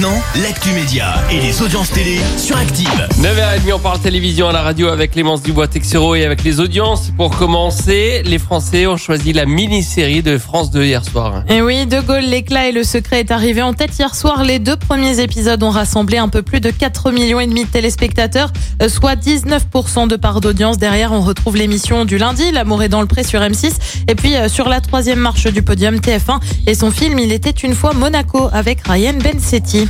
Et maintenant, l'actu média et les audiences télé sur Active. 9h30, on parle télévision à la radio avec Clémence Dubois Texero et avec les audiences. Pour commencer, les Français ont choisi la mini-série de France 2 hier soir. Et oui, De Gaulle, l'éclat et le secret est arrivé en tête hier soir. Les deux premiers épisodes ont rassemblé un peu plus de 4 millions et demi de téléspectateurs, euh, soit 19% de part d'audience. Derrière, on retrouve l'émission du lundi, L'amour est dans le pré sur M6. Et puis, euh, sur la troisième marche du podium, TF1 et son film Il était une fois Monaco avec Ryan Bensetti.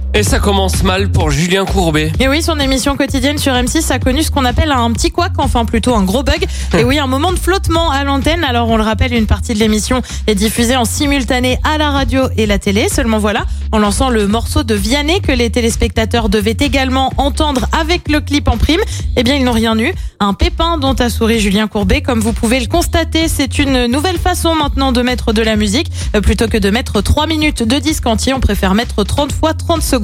Et ça commence mal pour Julien Courbet. Et oui, son émission quotidienne sur M6 a connu ce qu'on appelle un petit couac, enfin plutôt un gros bug. Et oui, un moment de flottement à l'antenne. Alors on le rappelle, une partie de l'émission est diffusée en simultané à la radio et la télé. Seulement voilà, en lançant le morceau de Vianney que les téléspectateurs devaient également entendre avec le clip en prime, eh bien ils n'ont rien eu. Un pépin dont a souri Julien Courbet. Comme vous pouvez le constater, c'est une nouvelle façon maintenant de mettre de la musique. Euh, Plutôt que de mettre 3 minutes de disque entier, on préfère mettre 30 fois 30 secondes.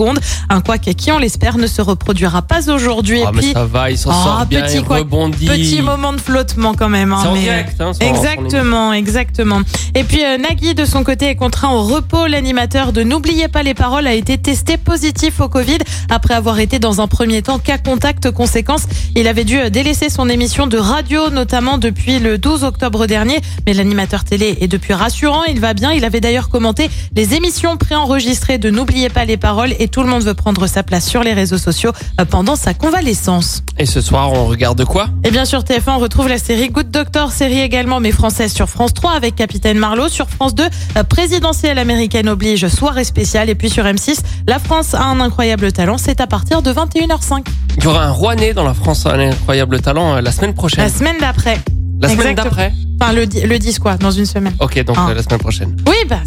Un couac qui, on l'espère, ne se reproduira pas aujourd'hui. Ah, et mais puis, ça va, il s'en Ah, sort bien, petit il couac, rebondit. Petit moment de flottement quand même. hein, mais, direct, hein, exactement, exactement. Et puis euh, Nagui, de son côté, est contraint au repos. L'animateur de N'oubliez pas les paroles a été testé positif au Covid après avoir été dans un premier temps cas contact. Conséquence, il avait dû euh, délaisser son émission de radio, notamment depuis le 12 octobre dernier. Mais l'animateur télé est depuis rassurant. Il va bien. Il avait d'ailleurs commenté les émissions préenregistrées de N'oubliez pas les paroles et tout le monde veut prendre sa place sur les réseaux sociaux euh, pendant sa convalescence. Et ce soir, on regarde quoi? Et bien sur TF1, on retrouve la série Good Doctor, série également mais française sur France 3 avec Capitaine Marlowe. Sur France 2, euh, présidentielle américaine oblige, soirée spéciale. Et puis sur M6, la France a un incroyable talent. C'est à partir de 21h05. Il y aura un Rouennais dans la France, un incroyable talent, euh, la semaine prochaine. La semaine d'après. La semaine d'après Enfin, le, le 10 quoi, dans une semaine. Ok, donc Ah. la semaine prochaine. Oui, bah,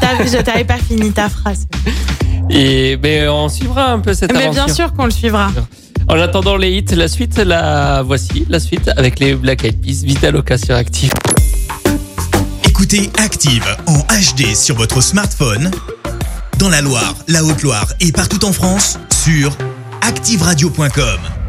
t'avais pas fini ta phrase. Et ben, on suivra un peu cette Mais aventure. bien sûr qu'on le suivra. En attendant les hits, la suite, la voici, la suite avec les Black Eyed Peas, Vitaloca sur Active. Écoutez Active en HD sur votre smartphone, dans la Loire, la Haute-Loire et partout en France, sur activeradio.com.